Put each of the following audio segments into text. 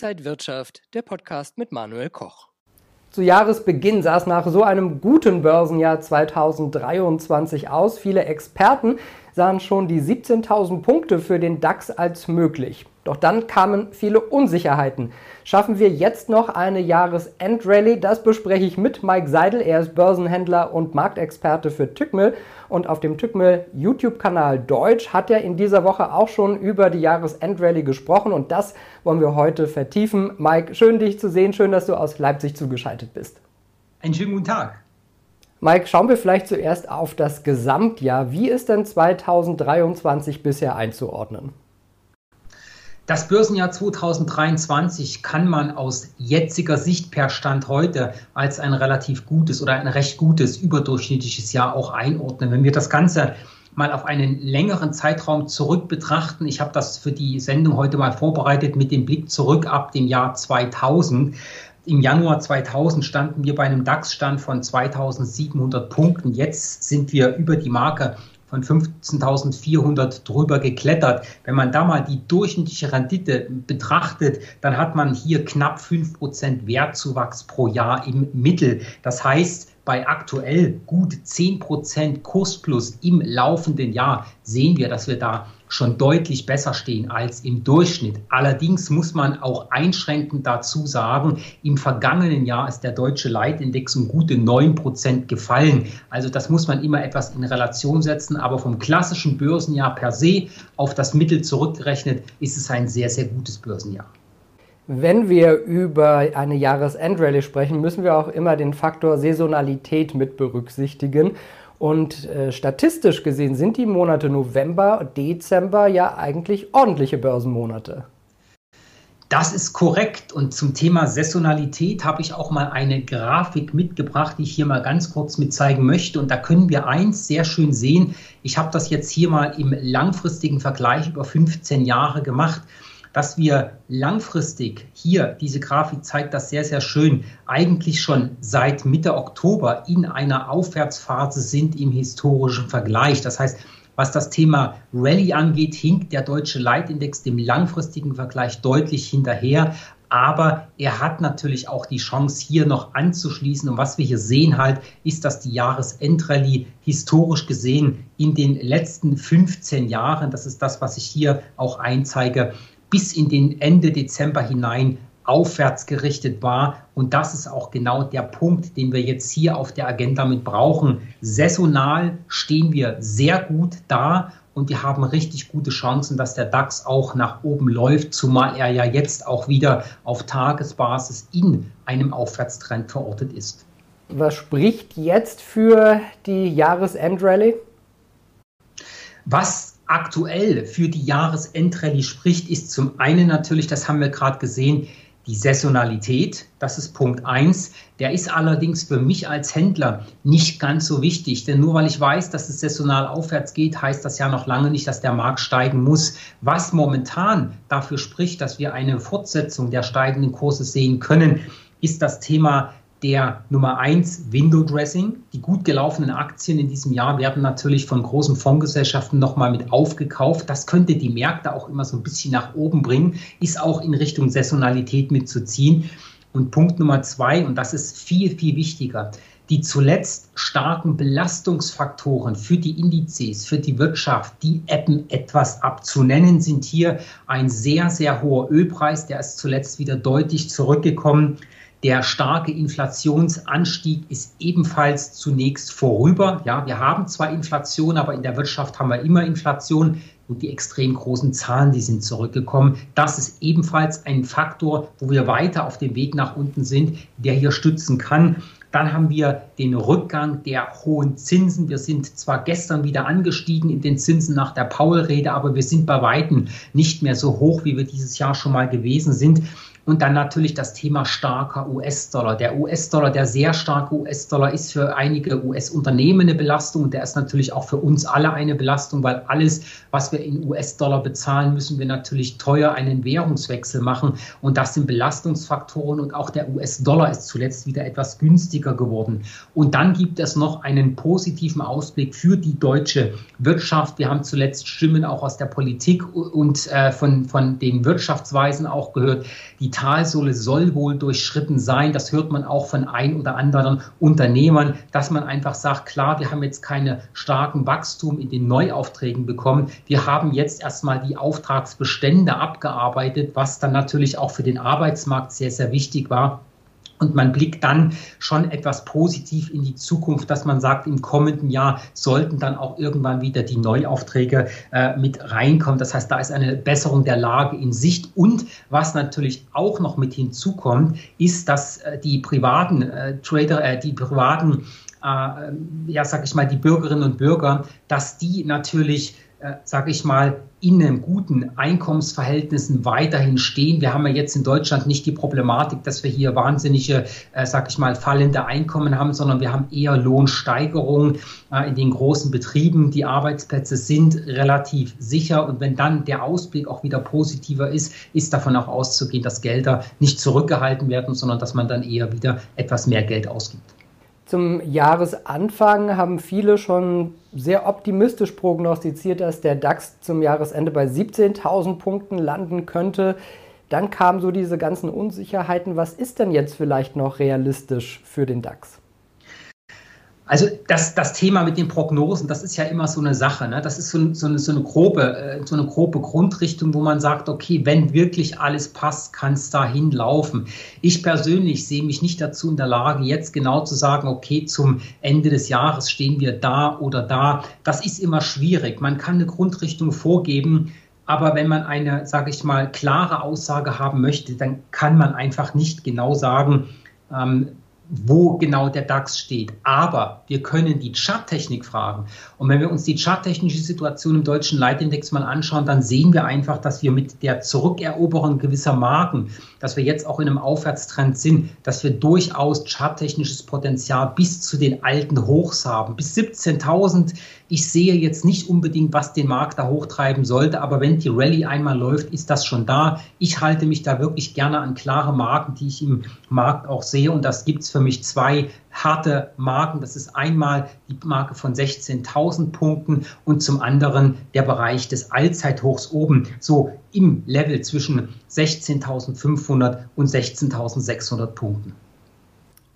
Inside Wirtschaft, der Podcast mit Manuel Koch. Zu Jahresbeginn sah es nach so einem guten Börsenjahr 2023 aus. Viele Experten sahen schon die 17.000 Punkte für den DAX als möglich. Doch dann kamen viele Unsicherheiten. Schaffen wir jetzt noch eine Jahresendrallye? Das bespreche ich mit Mike Seidel. Er ist Börsenhändler und Marktexperte für Tückmill. Und auf dem Tückmill YouTube-Kanal Deutsch hat er in dieser Woche auch schon über die Jahresendrallye gesprochen. Und das wollen wir heute vertiefen. Mike, schön dich zu sehen. Schön, dass du aus Leipzig zugeschaltet bist. Einen schönen guten Tag. Mike, schauen wir vielleicht zuerst auf das Gesamtjahr. Wie ist denn 2023 bisher einzuordnen? Das Börsenjahr 2023 kann man aus jetziger Sicht per Stand heute als ein relativ gutes oder ein recht gutes überdurchschnittliches Jahr auch einordnen. Wenn wir das Ganze mal auf einen längeren Zeitraum zurück betrachten, ich habe das für die Sendung heute mal vorbereitet mit dem Blick zurück ab dem Jahr 2000. Im Januar 2000 standen wir bei einem DAX-Stand von 2700 Punkten. Jetzt sind wir über die Marke von 15.400 drüber geklettert. Wenn man da mal die durchschnittliche Rendite betrachtet, dann hat man hier knapp 5% Wertzuwachs pro Jahr im Mittel. Das heißt, bei aktuell gut 10% Kursplus im laufenden Jahr sehen wir, dass wir da schon deutlich besser stehen als im Durchschnitt. Allerdings muss man auch einschränkend dazu sagen, im vergangenen Jahr ist der deutsche Leitindex um gute 9% gefallen. Also das muss man immer etwas in Relation setzen. Aber vom klassischen Börsenjahr per se auf das Mittel zurückgerechnet ist es ein sehr, sehr gutes Börsenjahr. Wenn wir über eine Jahresendrallye sprechen, müssen wir auch immer den Faktor Saisonalität mit berücksichtigen. Und äh, statistisch gesehen sind die Monate November, Dezember ja eigentlich ordentliche Börsenmonate. Das ist korrekt. Und zum Thema Saisonalität habe ich auch mal eine Grafik mitgebracht, die ich hier mal ganz kurz mit zeigen möchte. Und da können wir eins sehr schön sehen. Ich habe das jetzt hier mal im langfristigen Vergleich über 15 Jahre gemacht dass wir langfristig hier, diese Grafik zeigt das sehr, sehr schön, eigentlich schon seit Mitte Oktober in einer Aufwärtsphase sind im historischen Vergleich. Das heißt, was das Thema Rallye angeht, hinkt der deutsche Leitindex dem langfristigen Vergleich deutlich hinterher. Aber er hat natürlich auch die Chance, hier noch anzuschließen. Und was wir hier sehen halt, ist, dass die Jahresendrallye historisch gesehen in den letzten 15 Jahren, das ist das, was ich hier auch einzeige, bis in den Ende Dezember hinein aufwärts gerichtet war. Und das ist auch genau der Punkt, den wir jetzt hier auf der Agenda mit brauchen. Saisonal stehen wir sehr gut da und wir haben richtig gute Chancen, dass der DAX auch nach oben läuft, zumal er ja jetzt auch wieder auf Tagesbasis in einem Aufwärtstrend verortet ist. Was spricht jetzt für die Jahresendrallye? Was aktuell für die Jahresendrallye spricht, ist zum einen natürlich, das haben wir gerade gesehen, die Saisonalität, das ist Punkt eins. Der ist allerdings für mich als Händler nicht ganz so wichtig, denn nur weil ich weiß, dass es saisonal aufwärts geht, heißt das ja noch lange nicht, dass der Markt steigen muss. Was momentan dafür spricht, dass wir eine Fortsetzung der steigenden Kurse sehen können, ist das Thema der Nummer eins Window Dressing. Die gut gelaufenen Aktien in diesem Jahr werden natürlich von großen Fondsgesellschaften nochmal mit aufgekauft. Das könnte die Märkte auch immer so ein bisschen nach oben bringen, ist auch in Richtung Saisonalität mitzuziehen. Und Punkt Nummer zwei, und das ist viel, viel wichtiger, die zuletzt starken Belastungsfaktoren für die Indizes, für die Wirtschaft, die ebben etwas ab. Zu nennen sind hier ein sehr, sehr hoher Ölpreis, der ist zuletzt wieder deutlich zurückgekommen. Der starke Inflationsanstieg ist ebenfalls zunächst vorüber. Ja, wir haben zwar Inflation, aber in der Wirtschaft haben wir immer Inflation und die extrem großen Zahlen, die sind zurückgekommen. Das ist ebenfalls ein Faktor, wo wir weiter auf dem Weg nach unten sind, der hier stützen kann. Dann haben wir den Rückgang der hohen Zinsen. Wir sind zwar gestern wieder angestiegen in den Zinsen nach der Paul-Rede, aber wir sind bei Weitem nicht mehr so hoch, wie wir dieses Jahr schon mal gewesen sind. Und dann natürlich das Thema starker US-Dollar. Der US-Dollar, der sehr starke US-Dollar ist für einige US-Unternehmen eine Belastung und der ist natürlich auch für uns alle eine Belastung, weil alles, was wir in US-Dollar bezahlen, müssen wir natürlich teuer einen Währungswechsel machen. Und das sind Belastungsfaktoren und auch der US-Dollar ist zuletzt wieder etwas günstiger geworden. Und dann gibt es noch einen positiven Ausblick für die deutsche Wirtschaft. Wir haben zuletzt Stimmen auch aus der Politik und äh, von, von den Wirtschaftsweisen auch gehört. Die Talsohle soll wohl durchschritten sein. Das hört man auch von ein oder anderen Unternehmern, dass man einfach sagt, klar, wir haben jetzt keine starken Wachstum in den Neuaufträgen bekommen. Wir haben jetzt erstmal die Auftragsbestände abgearbeitet, was dann natürlich auch für den Arbeitsmarkt sehr, sehr wichtig war. Und man blickt dann schon etwas positiv in die Zukunft, dass man sagt, im kommenden Jahr sollten dann auch irgendwann wieder die Neuaufträge äh, mit reinkommen. Das heißt, da ist eine Besserung der Lage in Sicht. Und was natürlich auch noch mit hinzukommt, ist, dass äh, die privaten äh, Trader, äh, die privaten, äh, ja, sag ich mal, die Bürgerinnen und Bürger, dass die natürlich äh, sage ich mal, in einem guten Einkommensverhältnissen weiterhin stehen. Wir haben ja jetzt in Deutschland nicht die Problematik, dass wir hier wahnsinnige, äh, sag ich mal, fallende Einkommen haben, sondern wir haben eher Lohnsteigerungen äh, in den großen Betrieben. Die Arbeitsplätze sind relativ sicher und wenn dann der Ausblick auch wieder positiver ist, ist davon auch auszugehen, dass Gelder nicht zurückgehalten werden, sondern dass man dann eher wieder etwas mehr Geld ausgibt. Zum Jahresanfang haben viele schon sehr optimistisch prognostiziert, dass der DAX zum Jahresende bei 17.000 Punkten landen könnte. Dann kamen so diese ganzen Unsicherheiten. Was ist denn jetzt vielleicht noch realistisch für den DAX? Also das, das Thema mit den Prognosen, das ist ja immer so eine Sache. Ne? Das ist so, so, eine, so, eine grobe, äh, so eine grobe Grundrichtung, wo man sagt, okay, wenn wirklich alles passt, kann es dahin laufen. Ich persönlich sehe mich nicht dazu in der Lage, jetzt genau zu sagen, okay, zum Ende des Jahres stehen wir da oder da. Das ist immer schwierig. Man kann eine Grundrichtung vorgeben, aber wenn man eine, sage ich mal, klare Aussage haben möchte, dann kann man einfach nicht genau sagen, ähm, wo genau der DAX steht. Aber wir können die Charttechnik fragen. Und wenn wir uns die charttechnische Situation im deutschen Leitindex mal anschauen, dann sehen wir einfach, dass wir mit der Zurückeroberung gewisser Marken, dass wir jetzt auch in einem Aufwärtstrend sind, dass wir durchaus charttechnisches Potenzial bis zu den alten Hochs haben. Bis 17.000 ich sehe jetzt nicht unbedingt, was den Markt da hochtreiben sollte, aber wenn die Rallye einmal läuft, ist das schon da. Ich halte mich da wirklich gerne an klare Marken, die ich im Markt auch sehe. Und das gibt es für mich zwei harte Marken. Das ist einmal die Marke von 16.000 Punkten und zum anderen der Bereich des Allzeithochs oben, so im Level zwischen 16.500 und 16.600 Punkten.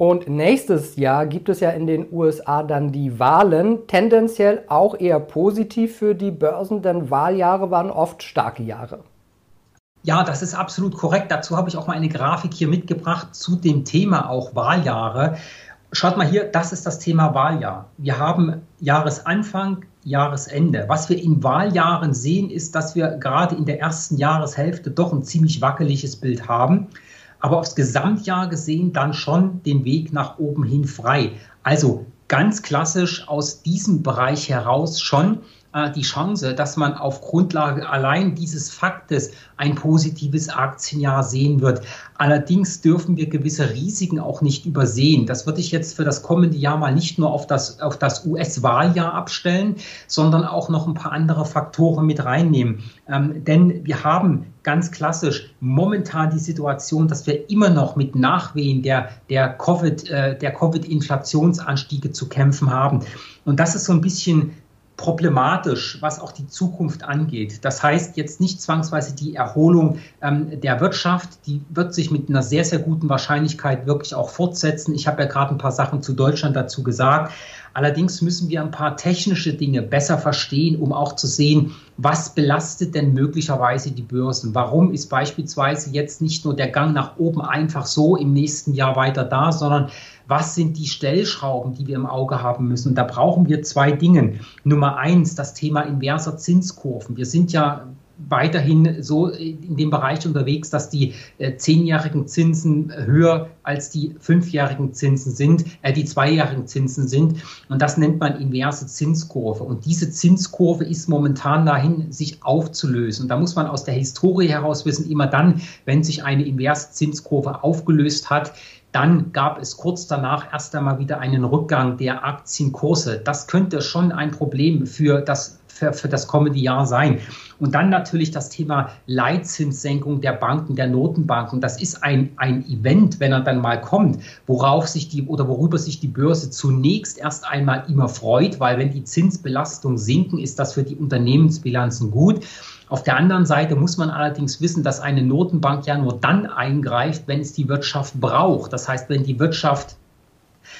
Und nächstes Jahr gibt es ja in den USA dann die Wahlen, tendenziell auch eher positiv für die Börsen, denn Wahljahre waren oft starke Jahre. Ja, das ist absolut korrekt. Dazu habe ich auch mal eine Grafik hier mitgebracht zu dem Thema auch Wahljahre. Schaut mal hier, das ist das Thema Wahljahr. Wir haben Jahresanfang, Jahresende. Was wir in Wahljahren sehen, ist, dass wir gerade in der ersten Jahreshälfte doch ein ziemlich wackeliges Bild haben aber aufs Gesamtjahr gesehen dann schon den Weg nach oben hin frei. Also ganz klassisch aus diesem Bereich heraus schon die Chance, dass man auf Grundlage allein dieses Faktes ein positives Aktienjahr sehen wird. Allerdings dürfen wir gewisse Risiken auch nicht übersehen. Das würde ich jetzt für das kommende Jahr mal nicht nur auf das, auf das US-Wahljahr abstellen, sondern auch noch ein paar andere Faktoren mit reinnehmen. Ähm, denn wir haben ganz klassisch momentan die Situation, dass wir immer noch mit Nachwehen der, der Covid, äh, der Covid-Inflationsanstiege zu kämpfen haben. Und das ist so ein bisschen problematisch, was auch die Zukunft angeht. Das heißt jetzt nicht zwangsweise die Erholung ähm, der Wirtschaft, die wird sich mit einer sehr, sehr guten Wahrscheinlichkeit wirklich auch fortsetzen. Ich habe ja gerade ein paar Sachen zu Deutschland dazu gesagt. Allerdings müssen wir ein paar technische Dinge besser verstehen, um auch zu sehen, was belastet denn möglicherweise die Börsen? Warum ist beispielsweise jetzt nicht nur der Gang nach oben einfach so im nächsten Jahr weiter da, sondern was sind die Stellschrauben, die wir im Auge haben müssen? Und da brauchen wir zwei Dinge. Nummer eins, das Thema inverser Zinskurven. Wir sind ja weiterhin so in dem Bereich unterwegs, dass die äh, zehnjährigen Zinsen höher als die fünfjährigen Zinsen sind, äh, die zweijährigen Zinsen sind. Und das nennt man inverse Zinskurve. Und diese Zinskurve ist momentan dahin, sich aufzulösen. Und da muss man aus der Historie heraus wissen, immer dann, wenn sich eine inverse Zinskurve aufgelöst hat, dann gab es kurz danach erst einmal wieder einen Rückgang der Aktienkurse. Das könnte schon ein Problem für das, für, für das kommende Jahr sein. Und dann natürlich das Thema Leitzinssenkung der Banken, der Notenbanken. Das ist ein, ein Event, wenn er dann mal kommt, worauf sich die oder worüber sich die Börse zunächst erst einmal immer freut, weil wenn die Zinsbelastungen sinken, ist das für die Unternehmensbilanzen gut. Auf der anderen Seite muss man allerdings wissen, dass eine Notenbank ja nur dann eingreift, wenn es die Wirtschaft braucht. Das heißt, wenn die Wirtschaft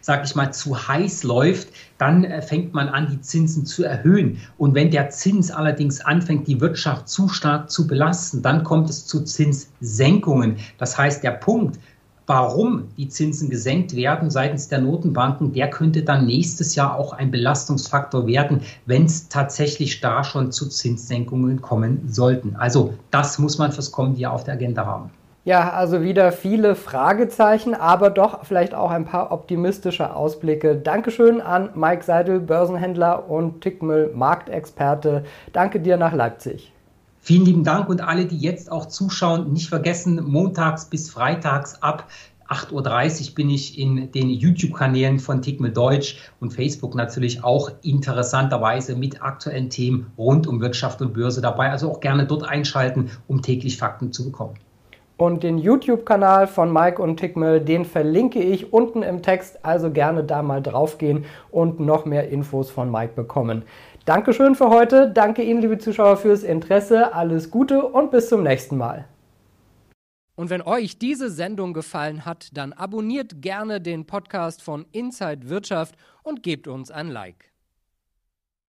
sag ich mal, zu heiß läuft, dann äh, fängt man an, die Zinsen zu erhöhen. Und wenn der Zins allerdings anfängt, die Wirtschaft zu stark zu belasten, dann kommt es zu Zinssenkungen. Das heißt, der Punkt, warum die Zinsen gesenkt werden seitens der Notenbanken, der könnte dann nächstes Jahr auch ein Belastungsfaktor werden, wenn es tatsächlich da schon zu Zinssenkungen kommen sollten. Also das muss man fürs kommende Jahr auf der Agenda haben. Ja, also wieder viele Fragezeichen, aber doch vielleicht auch ein paar optimistische Ausblicke. Dankeschön an Mike Seidel, Börsenhändler und Tickmill Marktexperte. Danke dir nach Leipzig. Vielen lieben Dank und alle, die jetzt auch zuschauen, nicht vergessen, montags bis freitags ab 8.30 Uhr bin ich in den YouTube-Kanälen von Tickme Deutsch und Facebook natürlich auch interessanterweise mit aktuellen Themen rund um Wirtschaft und Börse dabei. Also auch gerne dort einschalten, um täglich Fakten zu bekommen. Und den YouTube-Kanal von Mike und Tickmill, den verlinke ich unten im Text. Also gerne da mal draufgehen und noch mehr Infos von Mike bekommen. Dankeschön für heute. Danke Ihnen, liebe Zuschauer, fürs Interesse. Alles Gute und bis zum nächsten Mal. Und wenn euch diese Sendung gefallen hat, dann abonniert gerne den Podcast von Inside Wirtschaft und gebt uns ein Like.